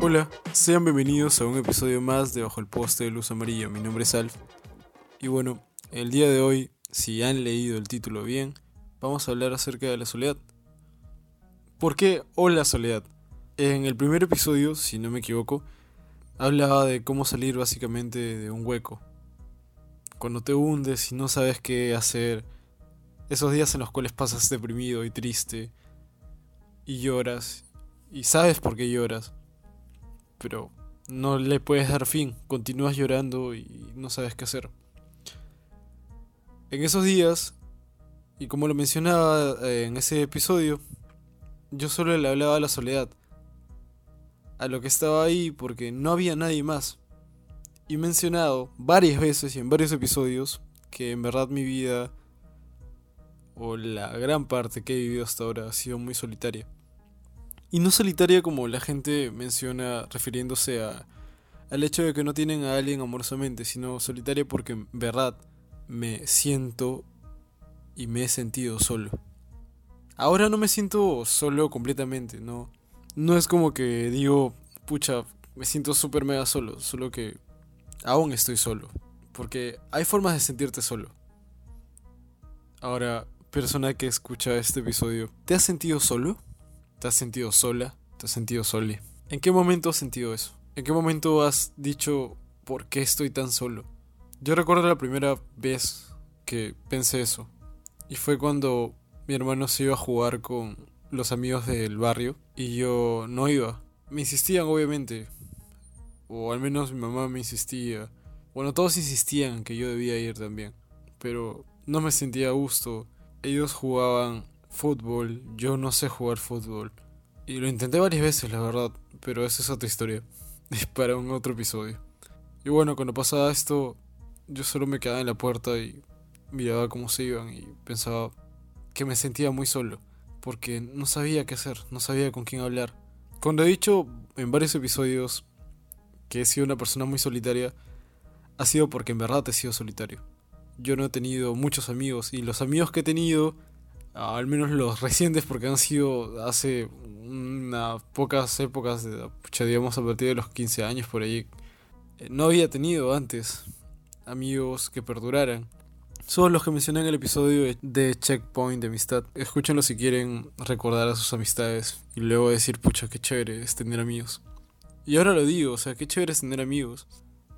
Hola, sean bienvenidos a un episodio más de Bajo el Poste de Luz Amarilla. Mi nombre es Alf. Y bueno, el día de hoy, si han leído el título bien, vamos a hablar acerca de la soledad. ¿Por qué Hola Soledad? En el primer episodio, si no me equivoco, hablaba de cómo salir básicamente de un hueco. Cuando te hundes y no sabes qué hacer, esos días en los cuales pasas deprimido y triste y lloras y sabes por qué lloras, pero no le puedes dar fin, continúas llorando y no sabes qué hacer. En esos días, y como lo mencionaba eh, en ese episodio, yo solo le hablaba a la soledad, a lo que estaba ahí porque no había nadie más. Y he mencionado varias veces y en varios episodios que en verdad mi vida, o la gran parte que he vivido hasta ahora, ha sido muy solitaria. Y no solitaria como la gente menciona refiriéndose a, al hecho de que no tienen a alguien amorosamente, sino solitaria porque en verdad me siento y me he sentido solo. Ahora no me siento solo completamente, no. No es como que digo, pucha, me siento súper mega solo, solo que aún estoy solo. Porque hay formas de sentirte solo. Ahora, persona que escucha este episodio, ¿te has sentido solo? ¿Te has sentido sola? ¿Te has sentido sole? ¿En qué momento has sentido eso? ¿En qué momento has dicho, ¿por qué estoy tan solo? Yo recuerdo la primera vez que pensé eso. Y fue cuando mi hermano se iba a jugar con los amigos del barrio y yo no iba. Me insistían, obviamente. O al menos mi mamá me insistía. Bueno, todos insistían que yo debía ir también. Pero no me sentía a gusto. Ellos jugaban fútbol, yo no sé jugar fútbol. Y lo intenté varias veces, la verdad, pero esa es otra historia. Es para un otro episodio. Y bueno, cuando pasaba esto, yo solo me quedaba en la puerta y miraba cómo se iban y pensaba que me sentía muy solo, porque no sabía qué hacer, no sabía con quién hablar. Cuando he dicho en varios episodios que he sido una persona muy solitaria, ha sido porque en verdad he sido solitario. Yo no he tenido muchos amigos y los amigos que he tenido al menos los recientes, porque han sido hace unas pocas épocas, pucha, digamos a partir de los 15 años por ahí, eh, no había tenido antes amigos que perduraran. Son los que mencioné en el episodio de Checkpoint de Amistad. Escúchenlo si quieren recordar a sus amistades y luego decir, pucha, qué chévere es tener amigos. Y ahora lo digo, o sea, qué chévere es tener amigos.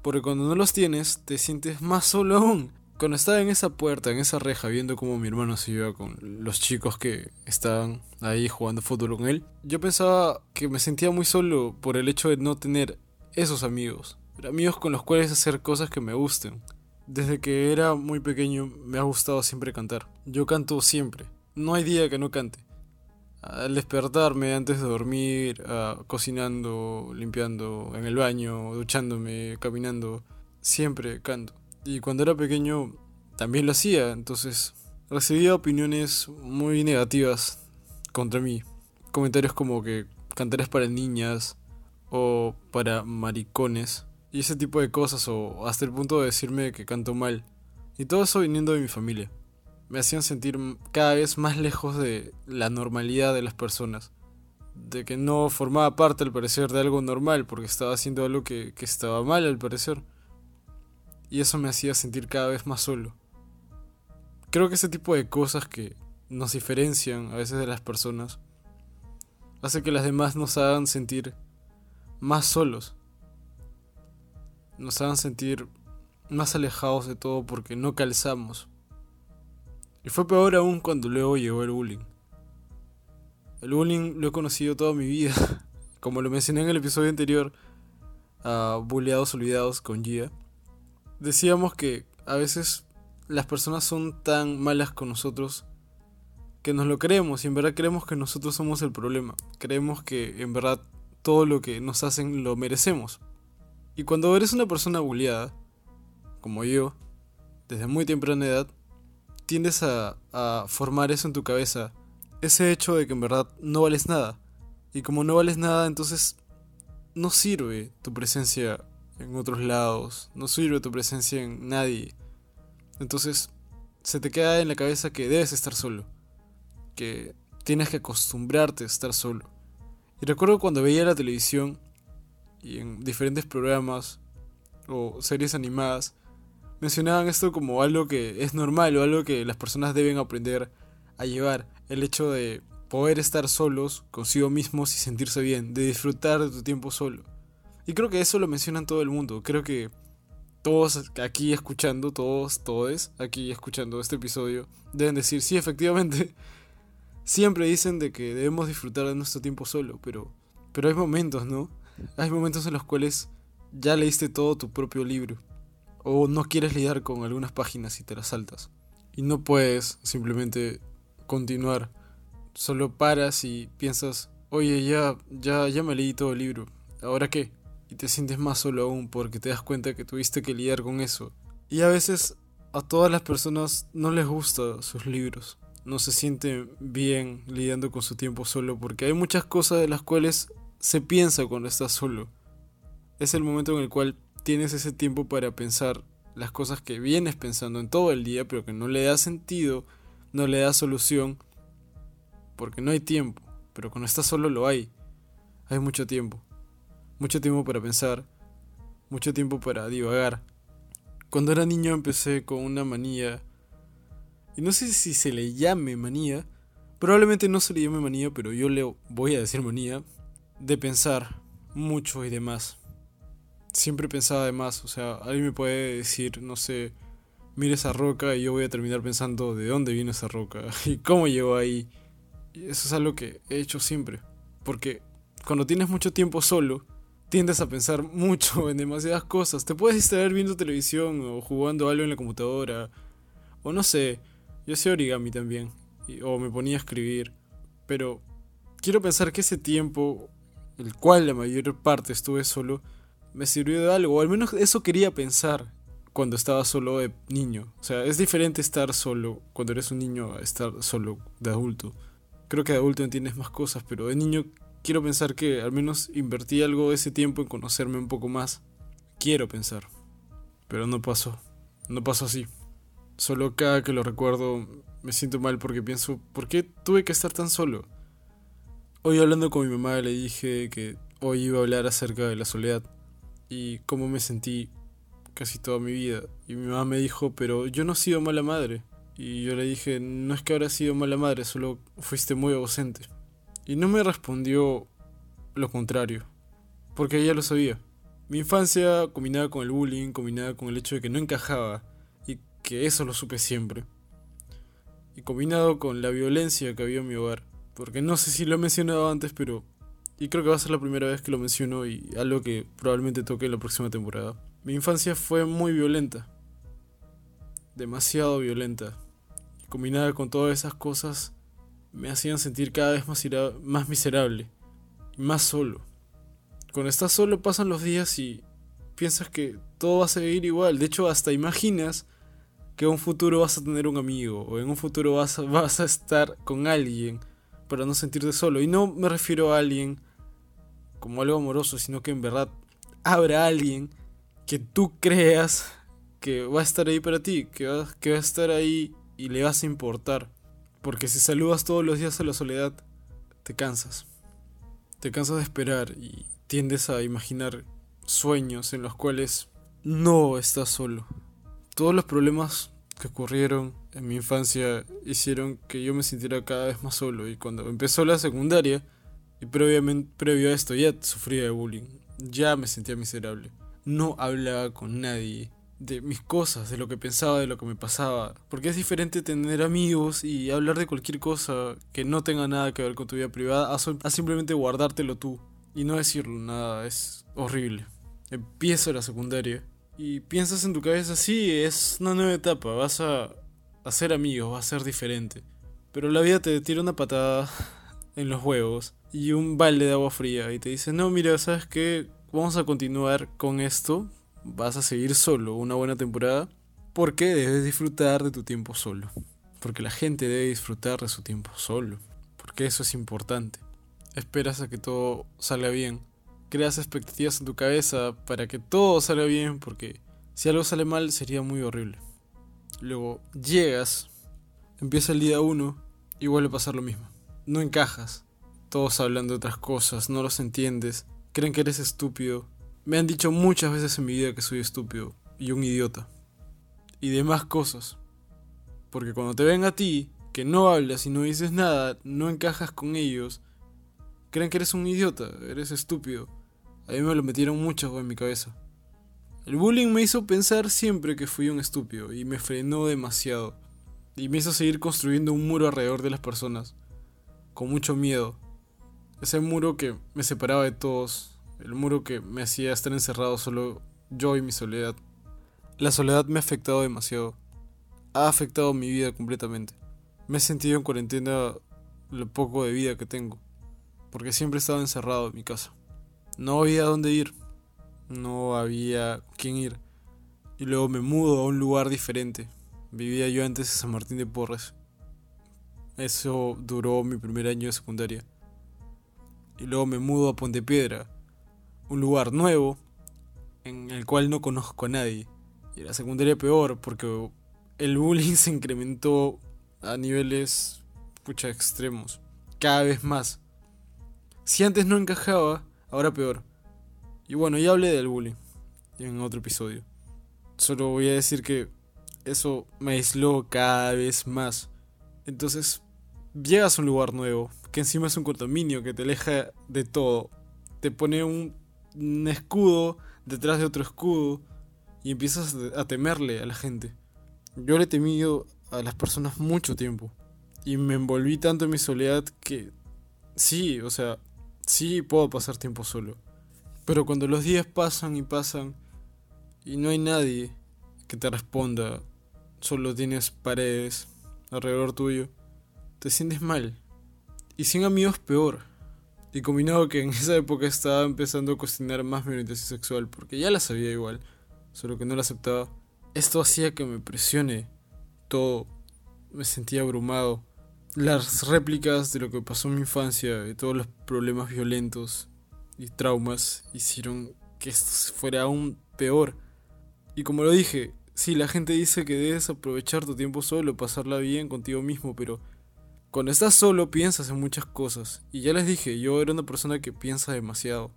Porque cuando no los tienes, te sientes más solo aún. Cuando estaba en esa puerta, en esa reja, viendo cómo mi hermano se iba con los chicos que estaban ahí jugando fútbol con él, yo pensaba que me sentía muy solo por el hecho de no tener esos amigos. Amigos con los cuales hacer cosas que me gusten. Desde que era muy pequeño me ha gustado siempre cantar. Yo canto siempre. No hay día que no cante. Al despertarme, antes de dormir, cocinando, limpiando, en el baño, duchándome, caminando, siempre canto. Y cuando era pequeño también lo hacía, entonces recibía opiniones muy negativas contra mí. Comentarios como que cantar para niñas o para maricones y ese tipo de cosas o hasta el punto de decirme que canto mal. Y todo eso viniendo de mi familia. Me hacían sentir cada vez más lejos de la normalidad de las personas. De que no formaba parte al parecer de algo normal porque estaba haciendo algo que estaba mal al parecer y eso me hacía sentir cada vez más solo. Creo que ese tipo de cosas que nos diferencian a veces de las personas hace que las demás nos hagan sentir más solos. Nos hagan sentir más alejados de todo porque no calzamos. Y fue peor aún cuando luego llegó el bullying. El bullying lo he conocido toda mi vida. Como lo mencioné en el episodio anterior, a Bulleados Olvidados con Gia decíamos que a veces las personas son tan malas con nosotros que nos lo creemos y en verdad creemos que nosotros somos el problema. Creemos que en verdad todo lo que nos hacen lo merecemos. Y cuando eres una persona bulliada, como yo, desde muy temprana edad, tiendes a, a formar eso en tu cabeza. Ese hecho de que en verdad no vales nada. Y como no vales nada, entonces no sirve tu presencia en otros lados, no sirve tu presencia en nadie. Entonces, se te queda en la cabeza que debes estar solo, que tienes que acostumbrarte a estar solo. Y recuerdo cuando veía la televisión y en diferentes programas o series animadas, mencionaban esto como algo que es normal o algo que las personas deben aprender a llevar. El hecho de poder estar solos consigo mismos y sentirse bien, de disfrutar de tu tiempo solo. Y creo que eso lo mencionan todo el mundo. Creo que todos aquí escuchando, todos, todos aquí escuchando este episodio, deben decir, sí, efectivamente, siempre dicen de que debemos disfrutar de nuestro tiempo solo, pero, pero hay momentos, ¿no? Hay momentos en los cuales ya leíste todo tu propio libro, o no quieres lidiar con algunas páginas y te las saltas, y no puedes simplemente continuar, solo paras y piensas, oye, ya, ya, ya me leí todo el libro, ¿ahora qué? Y te sientes más solo aún porque te das cuenta que tuviste que lidiar con eso. Y a veces a todas las personas no les gustan sus libros, no se sienten bien lidiando con su tiempo solo porque hay muchas cosas de las cuales se piensa cuando estás solo. Es el momento en el cual tienes ese tiempo para pensar las cosas que vienes pensando en todo el día, pero que no le da sentido, no le da solución, porque no hay tiempo. Pero cuando estás solo lo hay. Hay mucho tiempo mucho tiempo para pensar, mucho tiempo para divagar. Cuando era niño empecé con una manía, y no sé si se le llame manía, probablemente no se le llame manía, pero yo le voy a decir manía, de pensar mucho y demás. Siempre pensaba de más, o sea, alguien me puede decir, no sé, mire esa roca y yo voy a terminar pensando de dónde viene esa roca y cómo llegó ahí. Eso es algo que he hecho siempre, porque cuando tienes mucho tiempo solo, tiendes a pensar mucho en demasiadas cosas. Te puedes distraer viendo televisión o jugando algo en la computadora. O no sé, yo hacía origami también. o me ponía a escribir. Pero quiero pensar que ese tiempo, el cual la mayor parte estuve solo, me sirvió de algo. O al menos eso quería pensar cuando estaba solo de niño. O sea, es diferente estar solo cuando eres un niño a estar solo de adulto. Creo que de adulto entiendes más cosas, pero de niño quiero pensar que al menos invertí algo de ese tiempo en conocerme un poco más. Quiero pensar. Pero no pasó. No pasó así. Solo cada que lo recuerdo me siento mal porque pienso, ¿por qué tuve que estar tan solo? Hoy hablando con mi mamá le dije que hoy iba a hablar acerca de la soledad y cómo me sentí casi toda mi vida. Y mi mamá me dijo, pero yo no he sido mala madre. Y yo le dije, no es que ahora sido mala madre, solo fuiste muy ausente. Y no me respondió lo contrario, porque ella lo sabía. Mi infancia combinada con el bullying, combinada con el hecho de que no encajaba, y que eso lo supe siempre. Y combinado con la violencia que había en mi hogar, porque no sé si lo he mencionado antes, pero... Y creo que va a ser la primera vez que lo menciono y algo que probablemente toque en la próxima temporada. Mi infancia fue muy violenta. Demasiado violenta. Combinada con todas esas cosas, me hacían sentir cada vez más, más miserable y más solo. Cuando estás solo pasan los días y piensas que todo va a seguir igual. De hecho, hasta imaginas que en un futuro vas a tener un amigo o en un futuro vas a, vas a estar con alguien para no sentirte solo. Y no me refiero a alguien como algo amoroso, sino que en verdad habrá alguien que tú creas que va a estar ahí para ti, que va, que va a estar ahí y le vas a importar. Porque si saludas todos los días a la soledad, te cansas. Te cansas de esperar y tiendes a imaginar sueños en los cuales no estás solo. Todos los problemas que ocurrieron en mi infancia hicieron que yo me sintiera cada vez más solo y cuando empezó la secundaria y previamente previo a esto ya sufría de bullying, ya me sentía miserable. No hablaba con nadie, de mis cosas, de lo que pensaba, de lo que me pasaba. Porque es diferente tener amigos y hablar de cualquier cosa que no tenga nada que ver con tu vida privada a, simplemente guardártelo tú y no decirlo nada. Es horrible. Empiezo la secundaria y piensas en tu cabeza, sí, es una nueva etapa, vas a hacer amigos, va a ser diferente. Pero la vida te tira una patada en los huevos y un balde de agua fría y te dice, no, mira, ¿sabes qué? Vamos a continuar con esto, vas a seguir solo una buena temporada porque debes disfrutar de tu tiempo solo. Porque la gente debe disfrutar de su tiempo solo. Porque eso es importante. Esperas a que todo salga bien. Creas expectativas en tu cabeza para que todo salga bien porque si algo sale mal sería muy horrible. Luego llegas, empieza el día 1 y vuelve a pasar lo mismo. No encajas. Todos hablan de otras cosas, no los entiendes, creen que eres estúpido. Me han dicho muchas veces en mi vida que soy estúpido y un idiota. Y demás cosas. Porque cuando te ven a ti, que no hablas y no dices nada, no encajas con ellos, creen que eres un idiota, eres estúpido. A mí me lo metieron mucho en mi cabeza. El bullying me hizo pensar siempre que fui un estúpido y me frenó demasiado. Y me hizo seguir construyendo un muro alrededor de las personas, con mucho miedo. Ese muro que me separaba de todos, el muro que me hacía estar encerrado solo yo y mi soledad. La soledad me ha afectado demasiado. Ha afectado mi vida completamente. Me he sentido en cuarentena lo poco de vida que tengo, porque siempre he estado encerrado en mi casa. No había dónde ir, no había quién ir. Y luego me mudo a un lugar diferente, Vivía yo antes en San Martín de Porres. Eso duró mi primer año de secundaria. Y luego me mudo a Ponte Piedra, un lugar nuevo en el cual no conozco a nadie. Y la secundaria peor porque el bullying se incrementó a niveles pucha extremos, cada vez más. Si antes no encajaba, ahora peor. Y bueno, ya hablé del bullying en otro episodio. Solo voy a decir que eso me aisló cada vez más. Entonces, llegas a un lugar nuevo, que encima es un condominio que te aleja de todo. Te pone un, escudo detrás de otro escudo y empiezas a temerle a la gente. Yo le he temido a las personas mucho tiempo y me envolví tanto en mi soledad que sí, o sea, sí puedo pasar tiempo solo. Pero cuando los días pasan y pasan y no hay nadie que te responda solo tienes paredes alrededor tuyo, te sientes mal. Y sin amigos peor. Y combinado que en esa época estaba empezando a cuestionar más mi orientación sexual, porque ya la sabía igual, solo que no la aceptaba. Esto hacía que me presione todo, me sentía abrumado. Las réplicas de lo que pasó en mi infancia, de todos los problemas violentos y traumas, hicieron que esto fuera aún peor. Y como lo dije, Sí, la gente dice que debes aprovechar tu tiempo solo, pasarla bien contigo mismo, pero cuando estás solo piensas en muchas cosas. Y ya les dije, yo era una persona que piensa demasiado.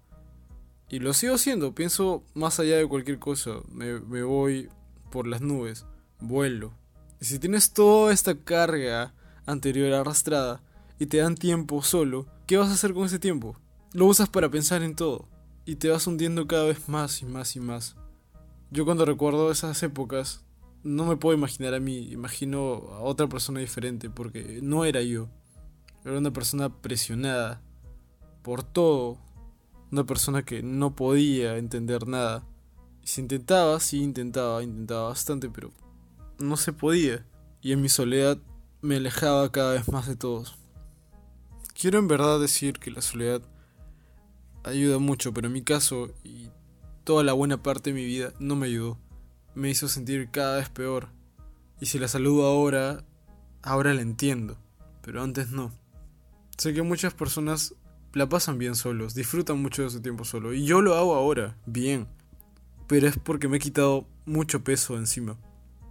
Y lo sigo haciendo, pienso más allá de cualquier cosa. Me, voy por las nubes, vuelo. Y si tienes toda esta carga anterior arrastrada y te dan tiempo solo, ¿qué vas a hacer con ese tiempo? Lo usas para pensar en todo. Y te vas hundiendo cada vez más y más y más. Yo cuando recuerdo esas épocas, no me puedo imaginar a mí, imagino a otra persona diferente, porque no era yo. Era una persona presionada por todo, una persona que no podía entender nada. Y si intentaba, sí intentaba, intentaba bastante, pero no se podía. Y en mi soledad me alejaba cada vez más de todos. Quiero en verdad decir que la soledad ayuda mucho, pero en mi caso, y toda la buena parte de mi vida no me ayudó. Me hizo sentir cada vez peor. Y si la saludo ahora, ahora la entiendo, pero antes no. Sé que muchas personas la pasan bien solos, disfrutan mucho de su tiempo solo, y yo lo hago ahora, bien. Pero es porque me he quitado mucho peso encima.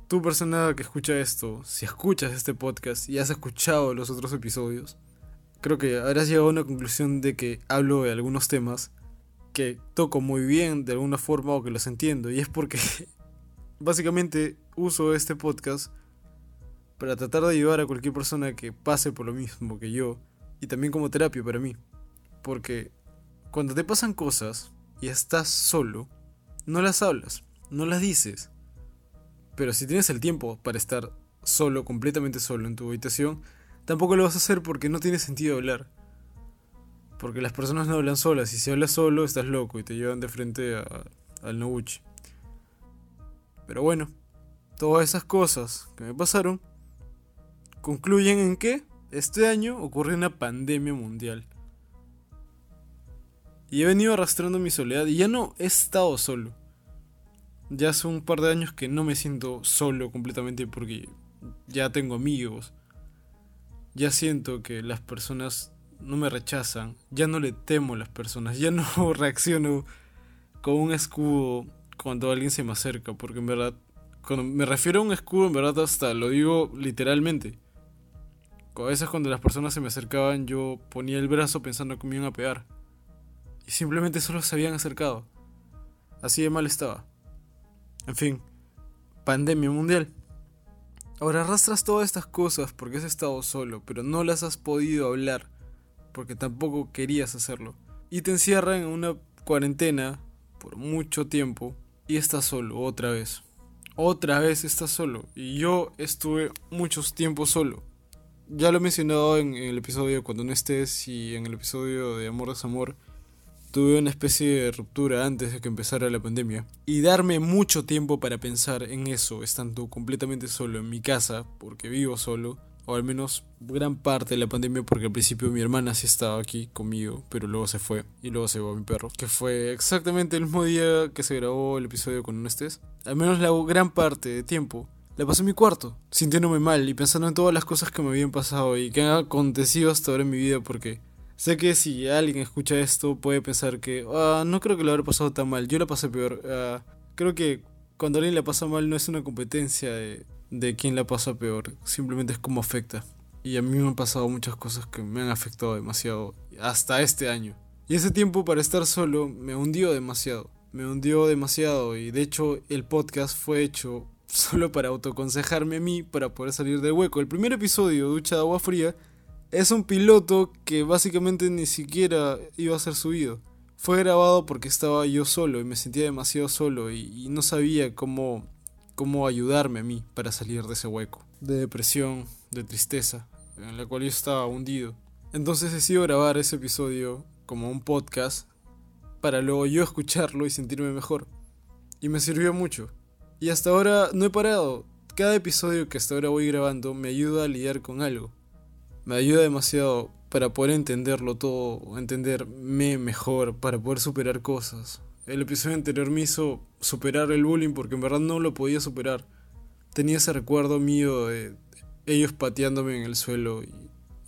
Tú persona que escucha esto, si escuchas este podcast y has escuchado los otros episodios, creo que habrás llegado a una conclusión de que hablo de algunos temas que toco muy bien de alguna forma o que los entiendo. Y es porque básicamente uso este podcast para tratar de ayudar a cualquier persona que pase por lo mismo que yo. Y también como terapia para mí. Porque cuando te pasan cosas y estás solo, no las hablas, no las dices. Pero si tienes el tiempo para estar solo, completamente solo en tu habitación, tampoco lo vas a hacer porque no tiene sentido hablar. Porque las personas no hablan solas. Si se habla solo, estás loco y te llevan de frente al Noguchi. Pero bueno, todas esas cosas que me pasaron concluyen en que este año ocurre una pandemia mundial. Y he venido arrastrando mi soledad y ya no he estado solo. Ya hace un par de años que no me siento solo completamente porque ya tengo amigos. Ya siento que las personas no me rechazan, ya no le temo a las personas, ya no reacciono con un escudo cuando alguien se me acerca, porque en verdad Cuando me refiero a un escudo, en verdad hasta lo digo literalmente. A veces cuando las personas se me acercaban yo ponía el brazo pensando que me iban a pegar. Y simplemente solo se habían acercado. Así de mal estaba. En fin, pandemia mundial. Ahora arrastras todas estas cosas porque has estado solo, pero no las has podido hablar porque tampoco querías hacerlo. Y te encierran en una cuarentena por mucho tiempo y estás solo otra vez. Otra vez estás solo. Y yo estuve muchos tiempos solo. Ya lo he mencionado en, el episodio Cuando no estés y en el episodio de Amor Desamor tuve una especie de ruptura antes de que empezara la pandemia. Y darme mucho tiempo para pensar en eso, estando completamente solo en mi casa, porque vivo solo, o al menos gran parte de la pandemia, porque al principio mi hermana sí estaba aquí conmigo, pero luego se fue, y luego se llevó a mi perro, que fue exactamente el mismo día que se grabó el episodio con un estés. Al menos la gran parte de tiempo la pasé en mi cuarto, sintiéndome mal y pensando en todas las cosas que me habían pasado y que han acontecido hasta ahora en mi vida, porque Sé que si alguien escucha esto puede pensar que ah, no creo que lo haya pasado tan mal, yo la pasé peor. Ah, creo que cuando alguien la pasa mal no es una competencia de, de quién la pasa peor, simplemente es como afecta. Y a mí me han pasado muchas cosas que me han afectado demasiado, hasta este año. Y ese tiempo para estar solo me hundió demasiado, me hundió demasiado y de hecho el podcast fue hecho solo para autoconsejarme a mí para poder salir del hueco. El primer episodio, Ducha de Agua Fría, es un piloto que básicamente ni siquiera iba a ser subido. Fue grabado porque estaba yo solo y me sentía demasiado solo y, no sabía cómo, cómo ayudarme a mí para salir de ese hueco. De depresión, de tristeza, en la cual yo estaba hundido. Entonces decidí grabar ese episodio como un podcast para luego yo escucharlo y sentirme mejor. Y me sirvió mucho. Y hasta ahora no he parado. Cada episodio que hasta ahora voy grabando me ayuda a lidiar con algo me ayuda demasiado para poder entenderlo todo, entenderme mejor, para poder superar cosas. El episodio anterior me hizo superar el bullying porque en verdad no lo podía superar. Tenía ese recuerdo mío de ellos pateándome en el suelo y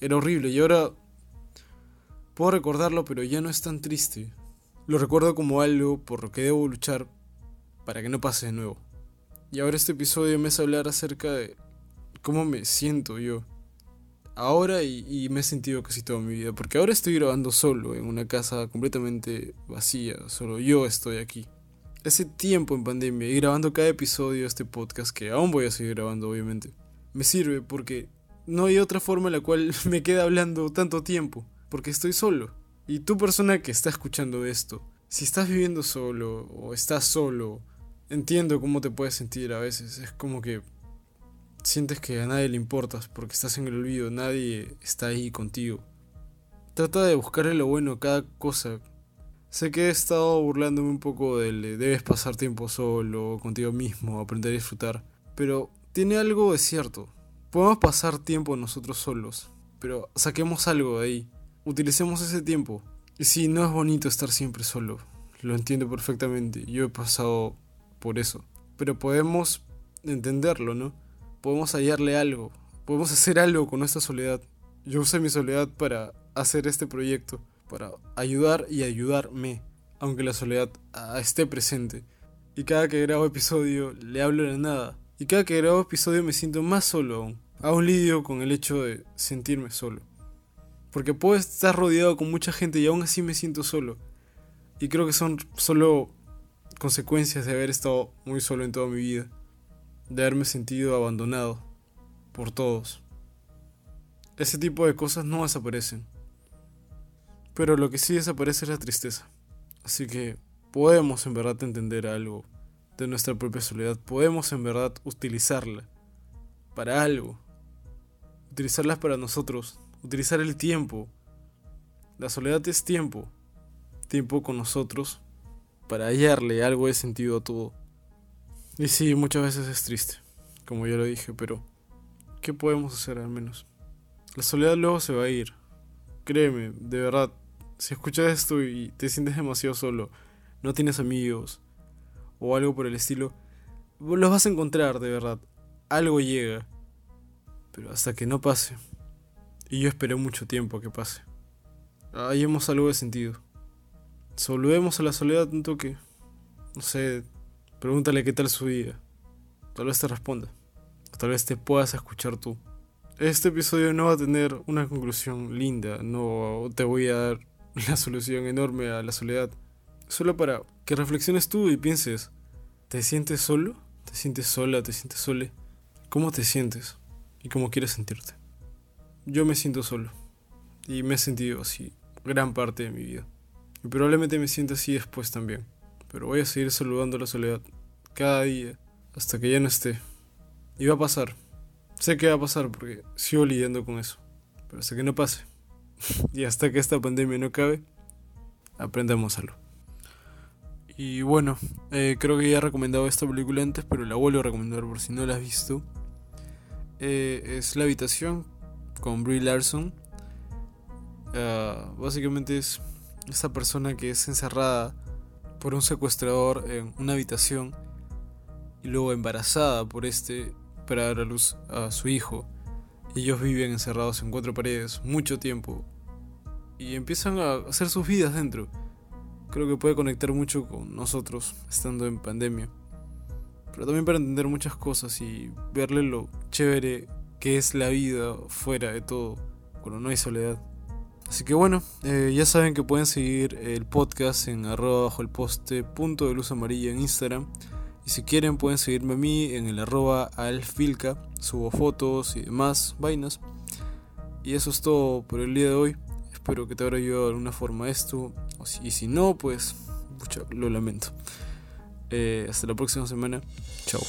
era horrible y ahora puedo recordarlo pero ya no es tan triste. Lo recuerdo como algo por lo que debo luchar para que no pase de nuevo. Y ahora este episodio me hace hablar acerca de cómo me siento yo ahora y, me he sentido casi toda mi vida. Porque ahora estoy grabando solo en una casa completamente vacía. Solo yo estoy aquí. Ese tiempo en pandemia y grabando cada episodio de este podcast, que aún voy a seguir grabando obviamente, me sirve porque no hay otra forma en la cual me queda hablando tanto tiempo. Porque estoy solo. Y tú persona que está escuchando esto, si estás viviendo solo o estás solo, entiendo cómo te puedes sentir a veces. Es como que sientes que a nadie le importas porque estás en el olvido, nadie está ahí contigo. Trata de buscarle lo bueno a cada cosa. Sé que he estado burlándome un poco del debes pasar tiempo solo, contigo mismo, aprender a disfrutar, pero tiene algo de cierto. Podemos pasar tiempo nosotros solos, pero saquemos algo de ahí. Utilicemos ese tiempo. Y sí, no es bonito estar siempre solo. Lo entiendo perfectamente. Yo he pasado por eso. Pero podemos entenderlo, ¿no? Podemos hallarle algo, podemos hacer algo con nuestra soledad. Yo usé mi soledad para hacer este proyecto, para ayudar y ayudarme, aunque la soledad ah, esté presente. Y cada que grabo episodio le hablo de nada. Y cada que grabo episodio me siento más solo aún. Aún lidio con el hecho de sentirme solo. Porque puedo estar rodeado con mucha gente y aún así me siento solo. Y creo que son solo consecuencias de haber estado muy solo en toda mi vida de haberme sentido abandonado por todos. Ese tipo de cosas no desaparecen. Pero lo que sí desaparece es la tristeza. Así que podemos en verdad entender algo de nuestra propia soledad. Podemos en verdad utilizarla para algo. Utilizarla para nosotros. Utilizar el tiempo. La soledad es tiempo. Tiempo con nosotros para hallarle algo de sentido a todo. Y sí, muchas veces es triste, como ya lo dije, pero ¿qué podemos hacer al menos? La soledad luego se va a ir. Créeme, de verdad, si escuchas esto y te sientes demasiado solo, no tienes amigos o algo por el estilo, los vas a encontrar, de verdad. Algo llega. Pero hasta que no pase. Y yo esperé mucho tiempo a que pase. Hallemos algo de sentido. Solvemos a la soledad un toque. No sé, Pregúntale qué tal su vida. tal vez te responda, tal vez te puedas escuchar tú. Este episodio no va a tener una conclusión linda, no te voy a dar la solución enorme a la soledad, solo para que reflexiones tú y pienses, ¿te sientes solo? ¿Te sientes sola? ¿Te sientes sole? ¿Cómo te sientes? ¿Y cómo quieres sentirte? Yo me siento solo y me he sentido así gran parte de mi vida. Y probablemente me sienta así después también. Pero voy a seguir saludando la soledad cada día hasta que ya no esté. Y va a pasar. Sé que va a pasar porque sigo lidiando con eso. Pero hasta que no pase. y hasta que esta pandemia no acabe, aprendamos algo. Y bueno, eh, creo que ya he recomendado esta película antes, pero la vuelvo a recomendar por si no la has visto. Eh, es La Habitación con Brie Larson. Ah, básicamente es esa persona que es encerrada por un secuestrador en una habitación y luego embarazada por este para dar a luz a su hijo. Ellos viven encerrados en cuatro paredes mucho tiempo y empiezan a hacer sus vidas dentro. Creo que puede conectar mucho con nosotros estando en pandemia. Pero también para entender muchas cosas y verle lo chévere que es la vida fuera de todo, cuando no hay soledad. Así que bueno, eh, ya saben que pueden seguir el podcast en arroba bajo el poste punto de luz amarilla en Instagram. Y si quieren pueden seguirme a mí en el arroba alfilca, subo fotos y demás vainas. Y eso es todo por el día de hoy. Espero que te haya ayudado de alguna forma esto. Y si no, pues lo lamento. Eh, hasta la próxima semana. Chao.